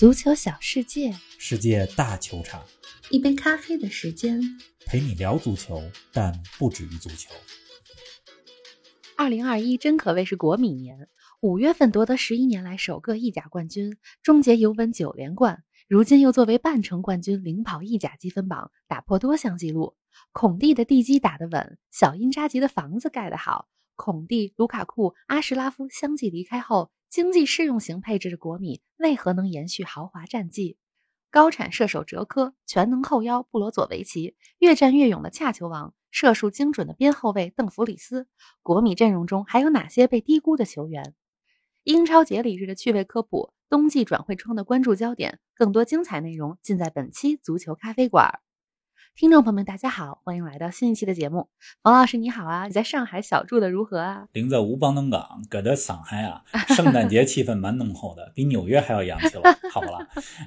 足球小世界，世界大球场，一杯咖啡的时间，陪你聊足球，但不止于足球。二零二一真可谓是国米年，五月份夺得十一年来首个意甲冠军，终结尤文九连冠，如今又作为半程冠军领跑意甲积分榜，打破多项纪录。孔蒂的地基打得稳，小因扎吉的房子盖得好。孔蒂、卢卡库、阿什拉夫相继离开后。经济适用型配置的国米为何能延续豪华战绩？高产射手哲科，全能后腰布罗佐维奇，越战越勇的恰球王，射术精准的边后卫邓弗里斯。国米阵容中还有哪些被低估的球员？英超节礼日的趣味科普，冬季转会窗的关注焦点，更多精彩内容尽在本期足球咖啡馆。听众朋友们，大家好，欢迎来到新一期的节目。王老师你好啊，你在上海小住的如何啊？临在吴邦登港，搁这上海啊，圣诞节气氛蛮浓厚的，比纽约还要洋气了。好了，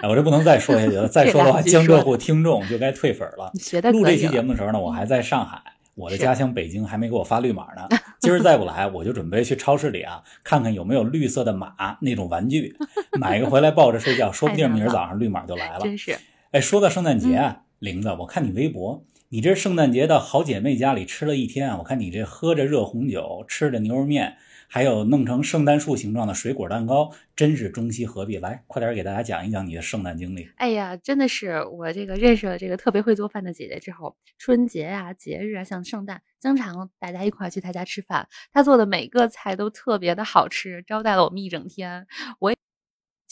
哎，我这不能再说下去了，再说的话，江浙沪听众就该退粉了。录这期节目的时候呢，我还在上海，我的家乡北京还没给我发绿码呢。今儿再不来，我就准备去超市里啊，看看有没有绿色的马那种玩具，买一个回来抱着睡觉，说不定明儿早上绿码就来了。真是，哎，说到圣诞节啊。玲子，我看你微博，你这圣诞节到好姐妹家里吃了一天啊！我看你这喝着热红酒，吃着牛肉面，还有弄成圣诞树形状的水果蛋糕，真是中西合璧。来，快点给大家讲一讲你的圣诞经历。哎呀，真的是我这个认识了这个特别会做饭的姐姐之后，春节啊、节日啊，像圣诞，经常大家一块去她家吃饭，她做的每个菜都特别的好吃，招待了我们一整天。我。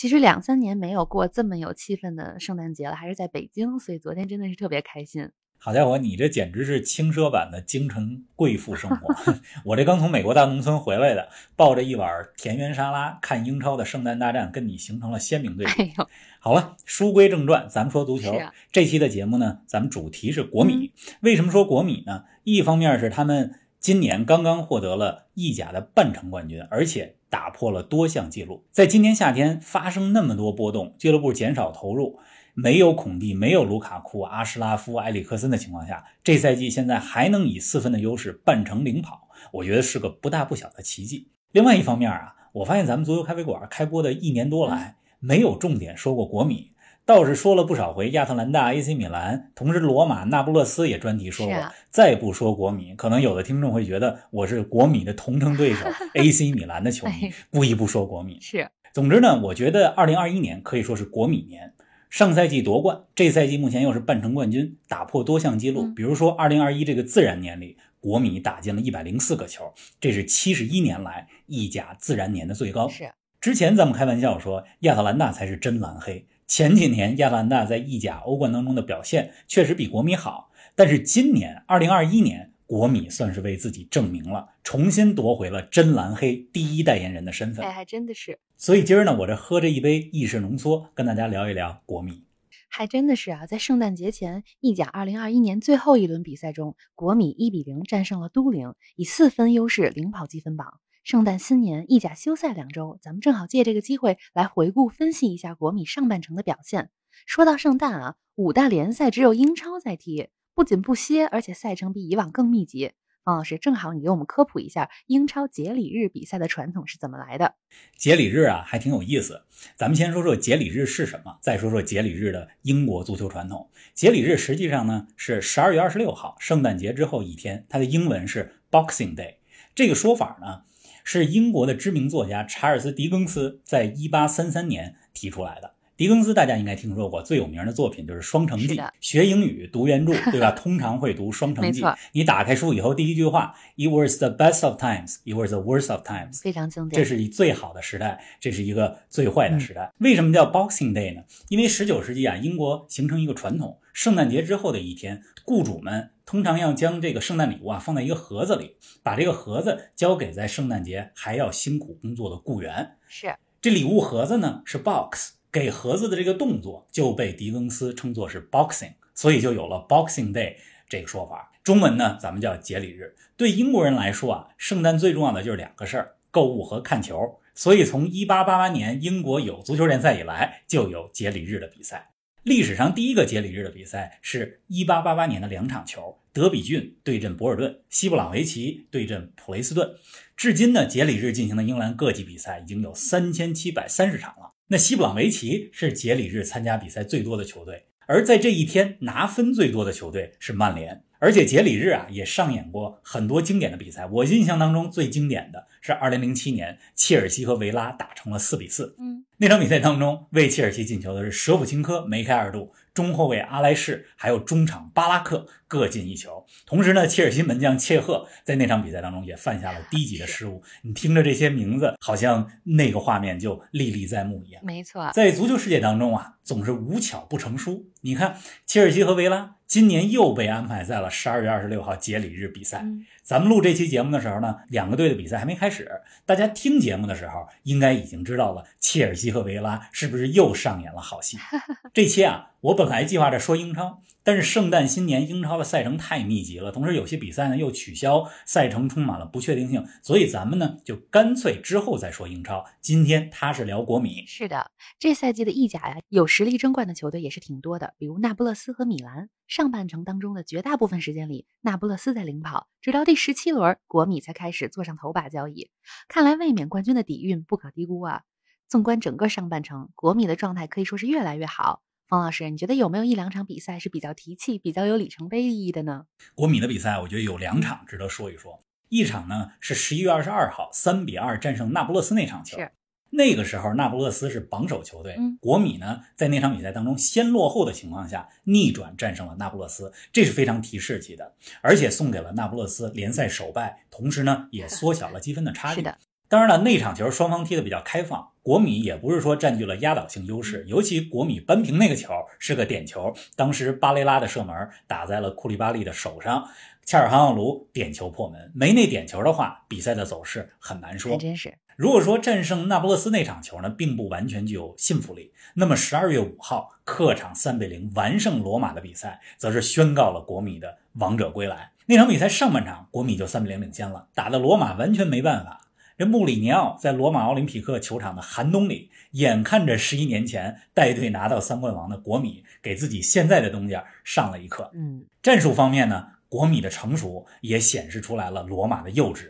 其实两三年没有过这么有气氛的圣诞节了，还是在北京，所以昨天真的是特别开心。好家伙，你这简直是轻奢版的京城贵妇生活。我这刚从美国大农村回来的，抱着一碗田园沙拉看英超的圣诞大战，跟你形成了鲜明对比。哎，好了，书归正传，咱们说足球。这期的节目呢，咱们主题是国米。为什么说国米呢？一方面是他们今年刚刚获得了意甲的半程冠军，而且。打破了多项记录，在今年夏天发生那么多波动，俱乐部减少投入，没有孔蒂，没有卢卡库、阿什拉夫、埃里克森的情况下，这赛季现在还能以四分的优势半程领跑，我觉得是个不大不小的奇迹。另外一方面啊，我发现咱们足球咖啡馆开播的一年多来，没有重点说过国米。倒是说了不少回亚特兰大、AC 米兰，同时罗马、那不勒斯也专题说过。再不说国米，可能有的听众会觉得我是国米的同城对手 AC 米兰的球迷，不一不说国米。是，总之呢，我觉得2021年可以说是国米年。上赛季夺冠，这赛季目前又是半程冠军，打破多项纪录。比如说2021这个自然年里，国米打进了一百零四个球，这是七十一年来意甲自然年的最高。是，之前咱们开玩笑说亚特兰大才是真蓝黑。前几年亚特兰大在意甲、欧冠当中的表现确实比国米好，但是今年二零二一年，国米算是为自己证明了，重新夺回了真蓝黑第一代言人的身份。哎，还真的是。所以今儿呢，我这喝着一杯意式浓缩，跟大家聊一聊国米。还真的是啊，在圣诞节前，意甲二零二一年最后一轮比赛中，国米一比零战胜了都灵，以四分优势领跑积分榜。圣诞新年，意甲休赛两周，咱们正好借这个机会来回顾分析一下国米上半程的表现。说到圣诞啊，五大联赛只有英超在踢，不仅不歇，而且赛程比以往更密集。方老师，正好你给我们科普一下英超节礼日比赛的传统是怎么来的？节礼日啊，还挺有意思。咱们先说说节礼日是什么，再说说节礼日的英国足球传统。节礼日实际上呢是十二月二十六号，圣诞节之后一天，它的英文是 Boxing Day。这个说法呢。是英国的知名作家查尔斯·狄更斯在1833年提出来的。狄更斯大家应该听说过，最有名的作品就是《双城记》。学英语读原著，对吧？通常会读《双城记》。你打开书以后，第一句话：“It was the best of times, it was the worst of times。”非常经典。这是最好的时代，这是一个最坏的时代。为什么叫 Boxing Day 呢？因为19世纪啊，英国形成一个传统，圣诞节之后的一天，雇主们。通常要将这个圣诞礼物啊放在一个盒子里，把这个盒子交给在圣诞节还要辛苦工作的雇员。是，这礼物盒子呢是 box，给盒子的这个动作就被狄更斯称作是 boxing，所以就有了 Boxing Day 这个说法。中文呢咱们叫节礼日。对英国人来说啊，圣诞最重要的就是两个事儿：购物和看球。所以从1888年英国有足球联赛以来，就有节礼日的比赛。历史上第一个节礼日的比赛是一八八八年的两场球，德比郡对阵博尔顿，西布朗维奇对阵普雷斯顿。至今呢，节礼日进行的英兰各级比赛已经有三千七百三十场了。那西布朗维奇是节礼日参加比赛最多的球队，而在这一天拿分最多的球队是曼联。而且节礼日啊，也上演过很多经典的比赛。我印象当中最经典的是2007年，切尔西和维拉打成了4比4。嗯，那场比赛当中，为切尔西进球的是舍甫琴科梅开二度，中后卫阿莱士还有中场巴拉克各进一球。同时呢，切尔西门将切赫在那场比赛当中也犯下了低级的失误。你听着这些名字，好像那个画面就历历在目一样。没错，在足球世界当中啊，总是无巧不成书。你看，切尔西和维拉。今年又被安排在了十二月二十六号节礼日比赛。咱们录这期节目的时候呢，两个队的比赛还没开始。大家听节目的时候，应该已经知道了切尔西和维拉是不是又上演了好戏。这期啊，我本来计划着说英超。但是圣诞新年英超的赛程太密集了，同时有些比赛呢又取消，赛程充满了不确定性，所以咱们呢就干脆之后再说英超。今天他是聊国米，是的，这赛季的意甲呀，有实力争冠的球队也是挺多的，比如那不勒斯和米兰。上半程当中的绝大部分时间里，那不勒斯在领跑，直到第十七轮，国米才开始坐上头把交椅。看来卫冕冠军的底蕴不可低估啊！纵观整个上半程，国米的状态可以说是越来越好。方老师，你觉得有没有一两场比赛是比较提气、比较有里程碑意义的呢？国米的比赛，我觉得有两场值得说一说。一场呢是十一月二十二号三比二战胜那不勒斯那场球，是那个时候那不勒斯是榜首球队，国米呢在那场比赛当中先落后的情况下逆转战胜了那不勒斯，这是非常提士气的，而且送给了那不勒斯联赛首败，同时呢也缩小了积分的差距。是的。当然了，那场球双方踢的比较开放，国米也不是说占据了压倒性优势，尤其国米扳平那个球是个点球，当时巴雷拉的射门打在了库利巴利的手上，恰尔汗奥卢点球破门，没那点球的话，比赛的走势很难说。还真是。如果说战胜那不勒斯那场球呢，并不完全具有信服力，那么十二月五号客场三比零完胜罗马的比赛，则是宣告了国米的王者归来。那场比赛上半场国米就三比零领先了，打的罗马完全没办法。这穆里尼奥在罗马奥林匹克球场的寒冬里，眼看着十一年前带队拿到三冠王的国米，给自己现在的东家上了一课。嗯，战术方面呢，国米的成熟也显示出来了罗马的幼稚。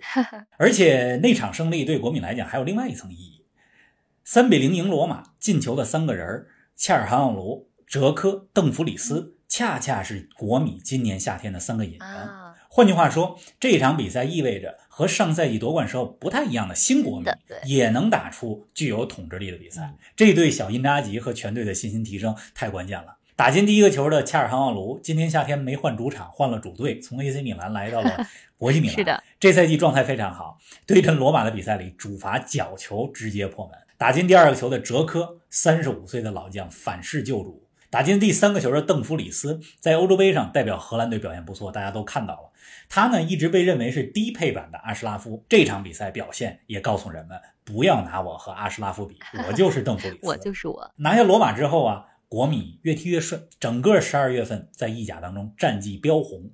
而且那场胜利对国米来讲还有另外一层意义：三比零赢罗马，进球的三个人恰尔汗奥卢、哲科、邓弗里斯，恰恰是国米今年夏天的三个引援。换句话说，这场比赛意味着和上赛季夺冠时候不太一样的新国米也能打出具有统治力的比赛。这对小因扎吉和全队的信心提升太关键了。打进第一个球的恰尔汗奥卢，今天夏天没换主场，换了主队，从 AC 米兰来到了 国际米兰。是的，这赛季状态非常好。对阵罗马的比赛里，主罚角球直接破门。打进第二个球的哲科，三十五岁的老将反噬救主。打进第三个球的邓弗里斯，在欧洲杯上代表荷兰队表现不错，大家都看到了。他呢一直被认为是低配版的阿什拉夫，这场比赛表现也告诉人们，不要拿我和阿什拉夫比，我就是邓弗里斯，我就是我。拿下罗马之后啊，国米越踢越顺，整个十二月份在意甲当中战绩飙红。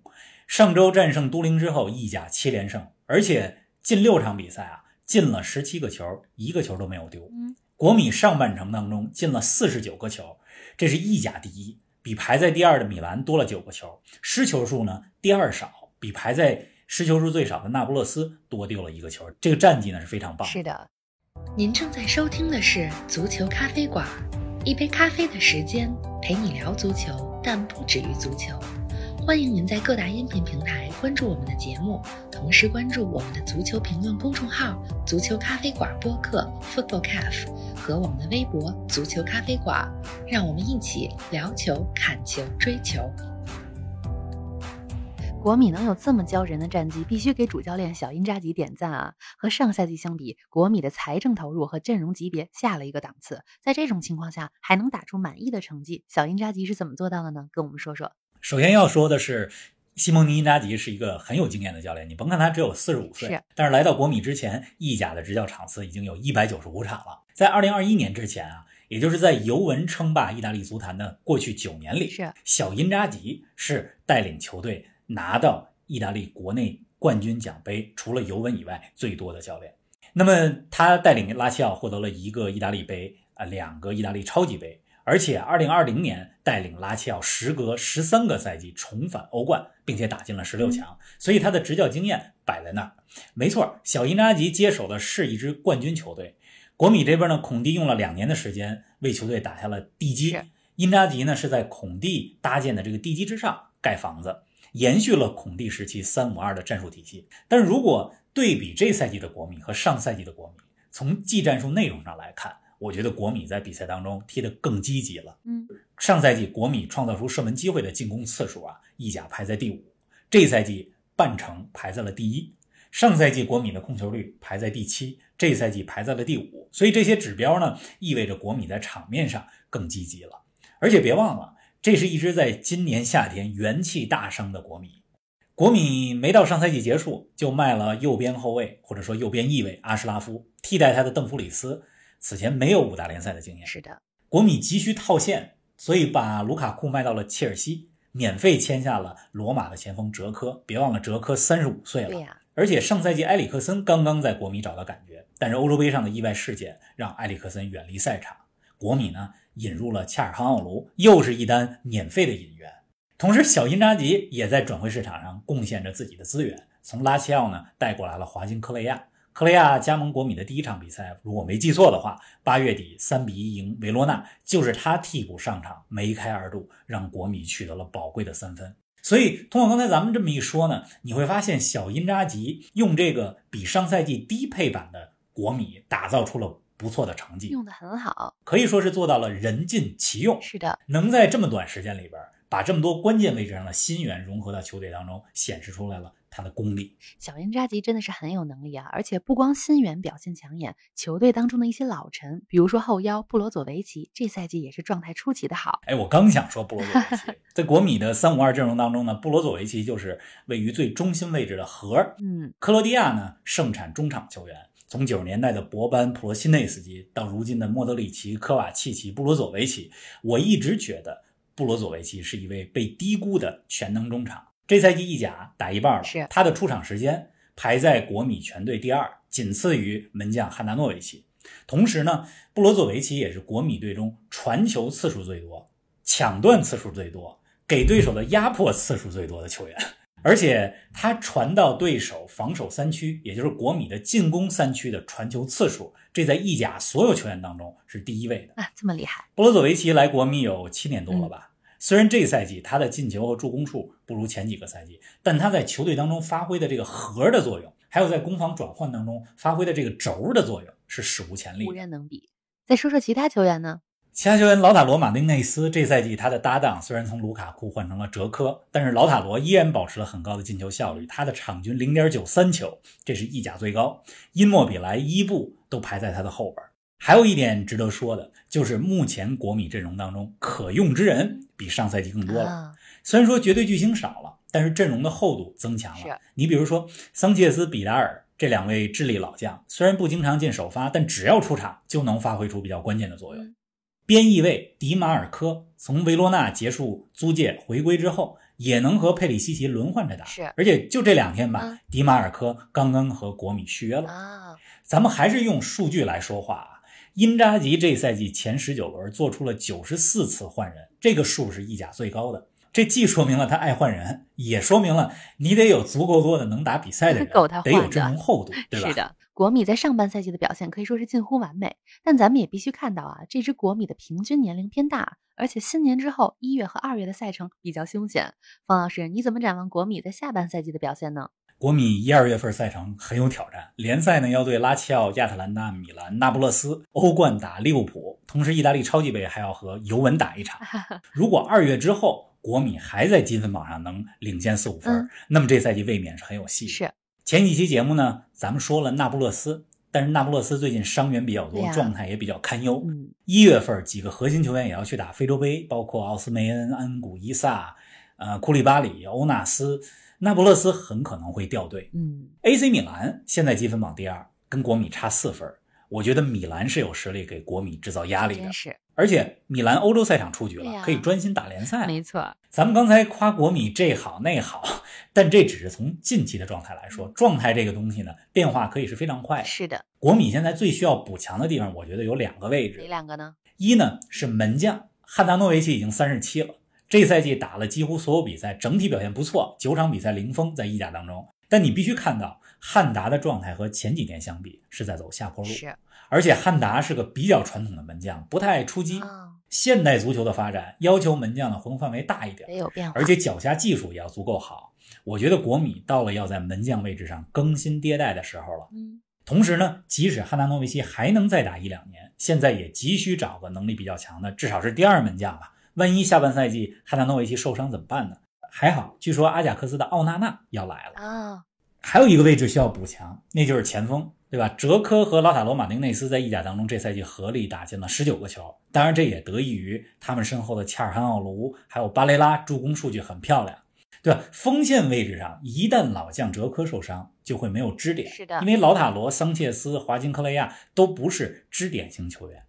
上周战胜都灵之后，意甲七连胜，而且近六场比赛啊进了十七个球，一个球都没有丢。国米上半程当中进了四十九个球。这是意甲第一，比排在第二的米兰多了九个球，失球数呢第二少，比排在失球数最少的那不勒斯多丢了一个球。这个战绩呢是非常棒。是的，您正在收听的是足球咖啡馆，一杯咖啡的时间陪你聊足球，但不止于足球。欢迎您在各大音频平台关注我们的节目，同时关注我们的足球评论公众号“足球咖啡馆播客 ”（Football Cafe） 和我们的微博“足球咖啡馆”，让我们一起聊球、看球、追球。国米能有这么骄人的战绩，必须给主教练小因扎吉点赞啊！和上赛季相比，国米的财政投入和阵容级别下了一个档次。在这种情况下，还能打出满意的成绩，小因扎吉是怎么做到的呢？跟我们说说。首先要说的是，西蒙尼·因扎吉是一个很有经验的教练。你甭看他只有四十五岁，但是来到国米之前，意甲的执教场次已经有一百九十五场了。在二零二一年之前啊，也就是在尤文称霸意大利足坛的过去九年里，是小因扎吉是带领球队拿到意大利国内冠军奖杯，除了尤文以外最多的教练。那么他带领拉齐奥获得了一个意大利杯啊，两个意大利超级杯。而且，二零二零年带领拉齐奥时隔十三个赛季重返欧冠，并且打进了十六强，所以他的执教经验摆在那儿。没错，小因扎吉接手的是一支冠军球队。国米这边呢，孔蒂用了两年的时间为球队打下了地基，因扎吉呢是在孔蒂搭建的这个地基之上盖房子，延续了孔蒂时期三五二的战术体系。但是如果对比这赛季的国米和上赛季的国米，从技战术内容上来看，我觉得国米在比赛当中踢得更积极了。嗯，上赛季国米创造出射门机会的进攻次数啊，意甲排在第五，这赛季半程排在了第一。上赛季国米的控球率排在第七，这赛季排在了第五，所以这些指标呢，意味着国米在场面上更积极了。而且别忘了，这是一支在今年夏天元气大伤的国米。国米没到上赛季结束就卖了右边后卫或者说右边翼卫阿什拉夫，替代他的邓弗里斯，此前没有五大联赛的经验。是的，国米急需套现，所以把卢卡库卖到了切尔西，免费签下了罗马的前锋哲科。别忘了，哲科三十五岁了。对呀。而且上赛季埃里克森刚刚在国米找到感觉，但是欧洲杯上的意外事件让埃里克森远离赛场。国米呢引入了恰尔汗奥卢，又是一单免费的引援。同时，小因扎吉也在转会市场上贡献着自己的资源，从拉齐奥呢带过来了华金科雷亚。科雷亚加盟国米的第一场比赛，如果没记错的话，八月底三比一赢维罗纳，就是他替补上场，梅开二度，让国米取得了宝贵的三分。所以，通过刚才咱们这么一说呢，你会发现小因扎吉用这个比上赛季低配版的国米打造出了不错的成绩，用的很好，可以说是做到了人尽其用。是的，能在这么短时间里边把这么多关键位置上的新援融合到球队当中，显示出来了。他的功力，小因扎吉真的是很有能力啊！而且不光新援表现抢眼，球队当中的一些老臣，比如说后腰布罗佐维奇，这赛季也是状态出奇的好。哎，我刚想说布罗佐维奇，在国米的三五二阵容当中呢，布罗佐维奇就是位于最中心位置的核。嗯，克罗地亚呢盛产中场球员，从九十年代的博班、普罗西内斯基到如今的莫德里奇、科瓦契奇、布罗佐维奇，我一直觉得布罗佐维奇是一位被低估的全能中场。这赛季意甲打一半了，是他的出场时间排在国米全队第二，仅次于门将汉达诺维奇。同时呢，布罗佐维奇也是国米队中传球次数最多、抢断次数最多、给对手的压迫次数最多的球员。而且他传到对手防守三区，也就是国米的进攻三区的传球次数，这在意甲所有球员当中是第一位的啊！这么厉害，布罗佐维奇来国米有七年多了吧？虽然这赛季他的进球和助攻数不如前几个赛季，但他在球队当中发挥的这个核的作用，还有在攻防转换当中发挥的这个轴的作用，是史无前例，无人能比。再说说其他球员呢？其他球员，老塔罗马丁内斯这赛季他的搭档虽然从卢卡库换成了哲科，但是老塔罗依然保持了很高的进球效率，他的场均零点九三球，这是意甲最高。因莫比莱、伊布都排在他的后边。还有一点值得说的，就是目前国米阵容当中可用之人比上赛季更多了。虽然说绝对巨星少了，但是阵容的厚度增强了。你比如说桑切斯、比达尔这两位智利老将，虽然不经常进首发，但只要出场就能发挥出比较关键的作用。边翼卫迪马尔科从维罗纳结束租借回归之后，也能和佩里西奇轮换着打。是，而且就这两天吧，迪马尔科刚刚和国米续约了。啊，咱们还是用数据来说话啊。因扎吉这赛季前十九轮做出了九十四次换人，这个数是意甲最高的。这既说明了他爱换人，也说明了你得有足够多的能打比赛的人，得有阵容厚度，对吧？是的，国米在上半赛季的表现可以说是近乎完美。但咱们也必须看到啊，这支国米的平均年龄偏大，而且新年之后一月和二月的赛程比较凶险。方老师，你怎么展望国米在下半赛季的表现呢？国米一二月份赛程很有挑战，联赛呢要对拉齐奥、亚特兰大、米兰、那不勒斯；欧冠打利物浦，同时意大利超级杯还要和尤文打一场。如果二月之后国米还在积分榜上能领先四五分，那么这赛季卫冕是很有戏。是前几期节目呢，咱们说了那不勒斯，但是那不勒斯最近伤员比较多，状态也比较堪忧。一月份几个核心球员也要去打非洲杯，包括奥斯梅恩、安古伊萨、呃库利巴里、欧纳斯。那不勒斯很可能会掉队。嗯，AC 米兰现在积分榜第二，跟国米差四分。我觉得米兰是有实力给国米制造压力的。是，而且米兰欧洲赛场出局了，可以专心打联赛。没错，咱们刚才夸国米这好那好，但这只是从近期的状态来说。状态这个东西呢，变化可以是非常快。是的，国米现在最需要补强的地方，我觉得有两个位置。哪两个呢？一呢是门将，汉达诺维奇已经三十七了。这赛季打了几乎所有比赛，整体表现不错，九场比赛零封在意甲当中。但你必须看到，汉达的状态和前几年相比是在走下坡路，是。而且汉达是个比较传统的门将，不太爱出击。现代足球的发展要求门将的活动范围大一点，得有变化，而且脚下技术也要足够好。我觉得国米到了要在门将位置上更新迭代的时候了。嗯，同时呢，即使汉达诺维奇还能再打一两年，现在也急需找个能力比较强的，至少是第二门将吧。万一下半赛季汉达诺维奇受伤怎么办呢？还好，据说阿贾克斯的奥纳纳要来了啊。还有一个位置需要补强，那就是前锋。对吧？哲科和老塔罗马丁内斯在意甲当中这赛季合力打进了十九个球，当然这也得益于他们身后的切尔汉奥卢还有巴雷拉助攻数据很漂亮，对吧？锋线位置上一旦老将哲科受伤，就会没有支点，是的，因为老塔罗、桑切斯、华金科雷亚都不是支点型球员。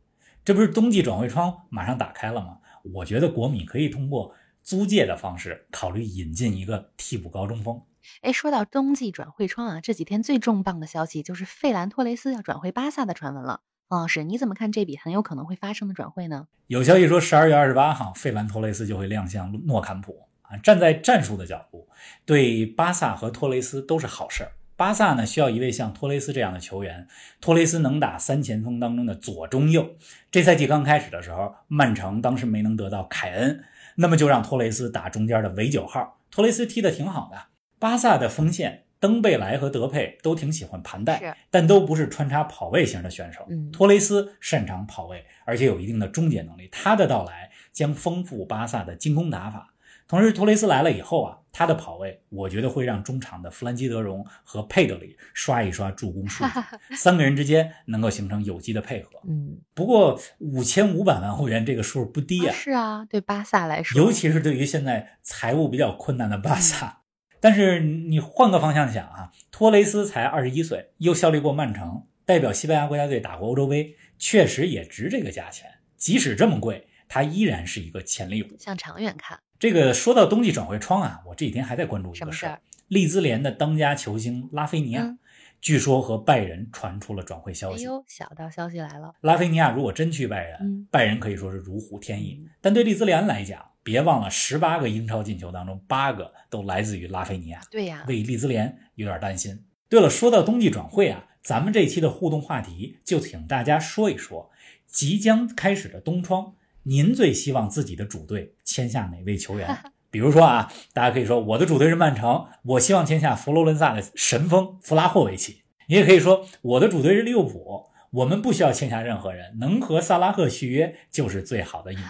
这不是冬季转会窗马上打开了吗？我觉得国米可以通过租借的方式考虑引进一个替补高中锋。哎，说到冬季转会窗啊，这几天最重磅的消息就是费兰托雷斯要转会巴萨的传闻了。王老师，你怎么看这笔很有可能会发生的转会呢？有消息说，十二月二十八号，费兰托雷斯就会亮相诺坎普啊。站在战术的角度，对巴萨和托雷斯都是好事儿。巴萨呢需要一位像托雷斯这样的球员，托雷斯能打三前锋当中的左中右。这赛季刚开始的时候，曼城当时没能得到凯恩，那么就让托雷斯打中间的伪九号。托雷斯踢得挺好的。巴萨的锋线登贝莱和德佩都挺喜欢盘带，但都不是穿插跑位型的选手。托雷斯擅长跑位，而且有一定的终结能力。他的到来将丰富巴萨的进攻打法。同时，托雷斯来了以后啊，他的跑位我觉得会让中场的弗兰基德容和佩德里刷一刷助攻数据，三个人之间能够形成有机的配合。嗯，不过五千五百万欧元这个数不低啊。是啊，对巴萨来说，尤其是对于现在财务比较困难的巴萨。但是你换个方向想啊，托雷斯才二十一岁，又效力过曼城，代表西班牙国家队打过欧洲杯，确实也值这个价钱。即使这么贵，他依然是一个潜力股。向长远看，这个说到冬季转会窗啊，我这几天还在关注一个事儿：利兹联的当家球星拉菲尼亚，据说和拜仁传出了转会消息。哎呦，小道消息来了！拉菲尼亚如果真去拜仁，拜仁可以说是如虎添翼。但对利兹联来讲，别忘了，十八个英超进球当中，八个都来自于拉菲尼亚。对呀，为利兹联有点担心。对了，说到冬季转会啊，咱们这期的互动话题就请大家说一说，即将开始的冬窗，您最希望自己的主队签下哪位球员？比如说啊，大家可以说我的主队是曼城，我希望签下佛罗伦萨的神锋弗拉霍维奇。你也可以说我的主队是利物浦。我们不需要签下任何人，能和萨拉赫续约就是最好的一年。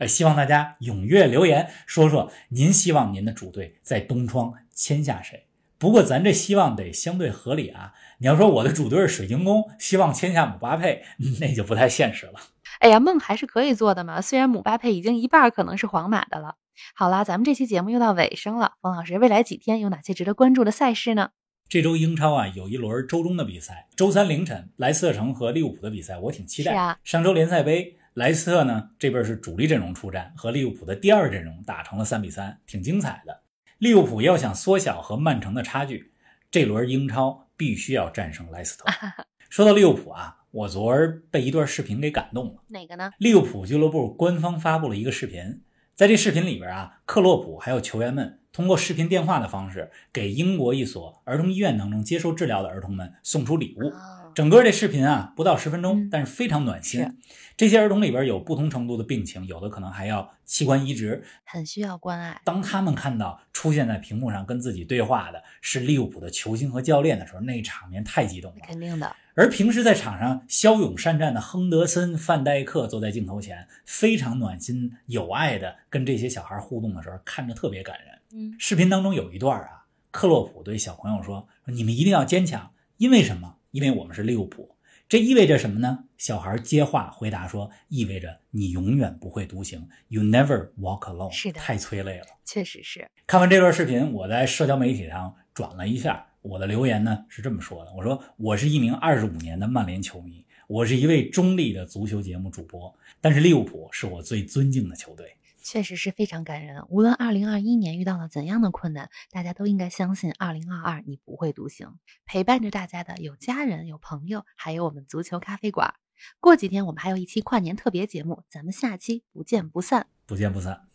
呃，希望大家踊跃留言，说说您希望您的主队在冬窗签下谁。不过咱这希望得相对合理啊。你要说我的主队是水晶宫，希望签下姆巴佩，那就不太现实了。哎呀，梦还是可以做的嘛。虽然姆巴佩已经一半可能是皇马的了。好啦，咱们这期节目又到尾声了。冯老师，未来几天有哪些值得关注的赛事呢？这周英超啊，有一轮周中的比赛。周三凌晨，莱斯特城和利物浦的比赛，我挺期待。是啊。上周联赛杯，莱斯特呢这边是主力阵容出战，和利物浦的第二阵容打成了三比三，挺精彩的。利物浦要想缩小和曼城的差距，这轮英超必须要战胜莱斯特。说到利物浦啊，我昨儿被一段视频给感动了。哪个呢？利物浦俱乐部官方发布了一个视频，在这视频里边啊，克洛普还有球员们。通过视频电话的方式，给英国一所儿童医院当中接受治疗的儿童们送出礼物。整个这视频啊，不到十分钟，但是非常暖心。这些儿童里边有不同程度的病情，有的可能还要器官移植，很需要关爱。当他们看到出现在屏幕上跟自己对话的是利物浦的球星和教练的时候，那场面太激动了。肯定的。而平时在场上骁勇善战的亨德森、范戴克坐在镜头前，非常暖心、有爱的跟这些小孩互动的时候，看着特别感人。嗯，视频当中有一段啊，克洛普对小朋友说：“你们一定要坚强，因为什么？因为我们是利物浦。这意味着什么呢？”小孩接话回答说：“意味着你永远不会独行，You never walk alone。”是的，太催泪了，确实是。看完这段视频，我在社交媒体上转了一下，我的留言呢是这么说的：“我说我是一名二十五年的曼联球迷，我是一位中立的足球节目主播，但是利物浦是我最尊敬的球队。”确实是非常感人。无论二零二一年遇到了怎样的困难，大家都应该相信，二零二二你不会独行。陪伴着大家的有家人、有朋友，还有我们足球咖啡馆。过几天我们还有一期跨年特别节目，咱们下期不见不散。不见不散。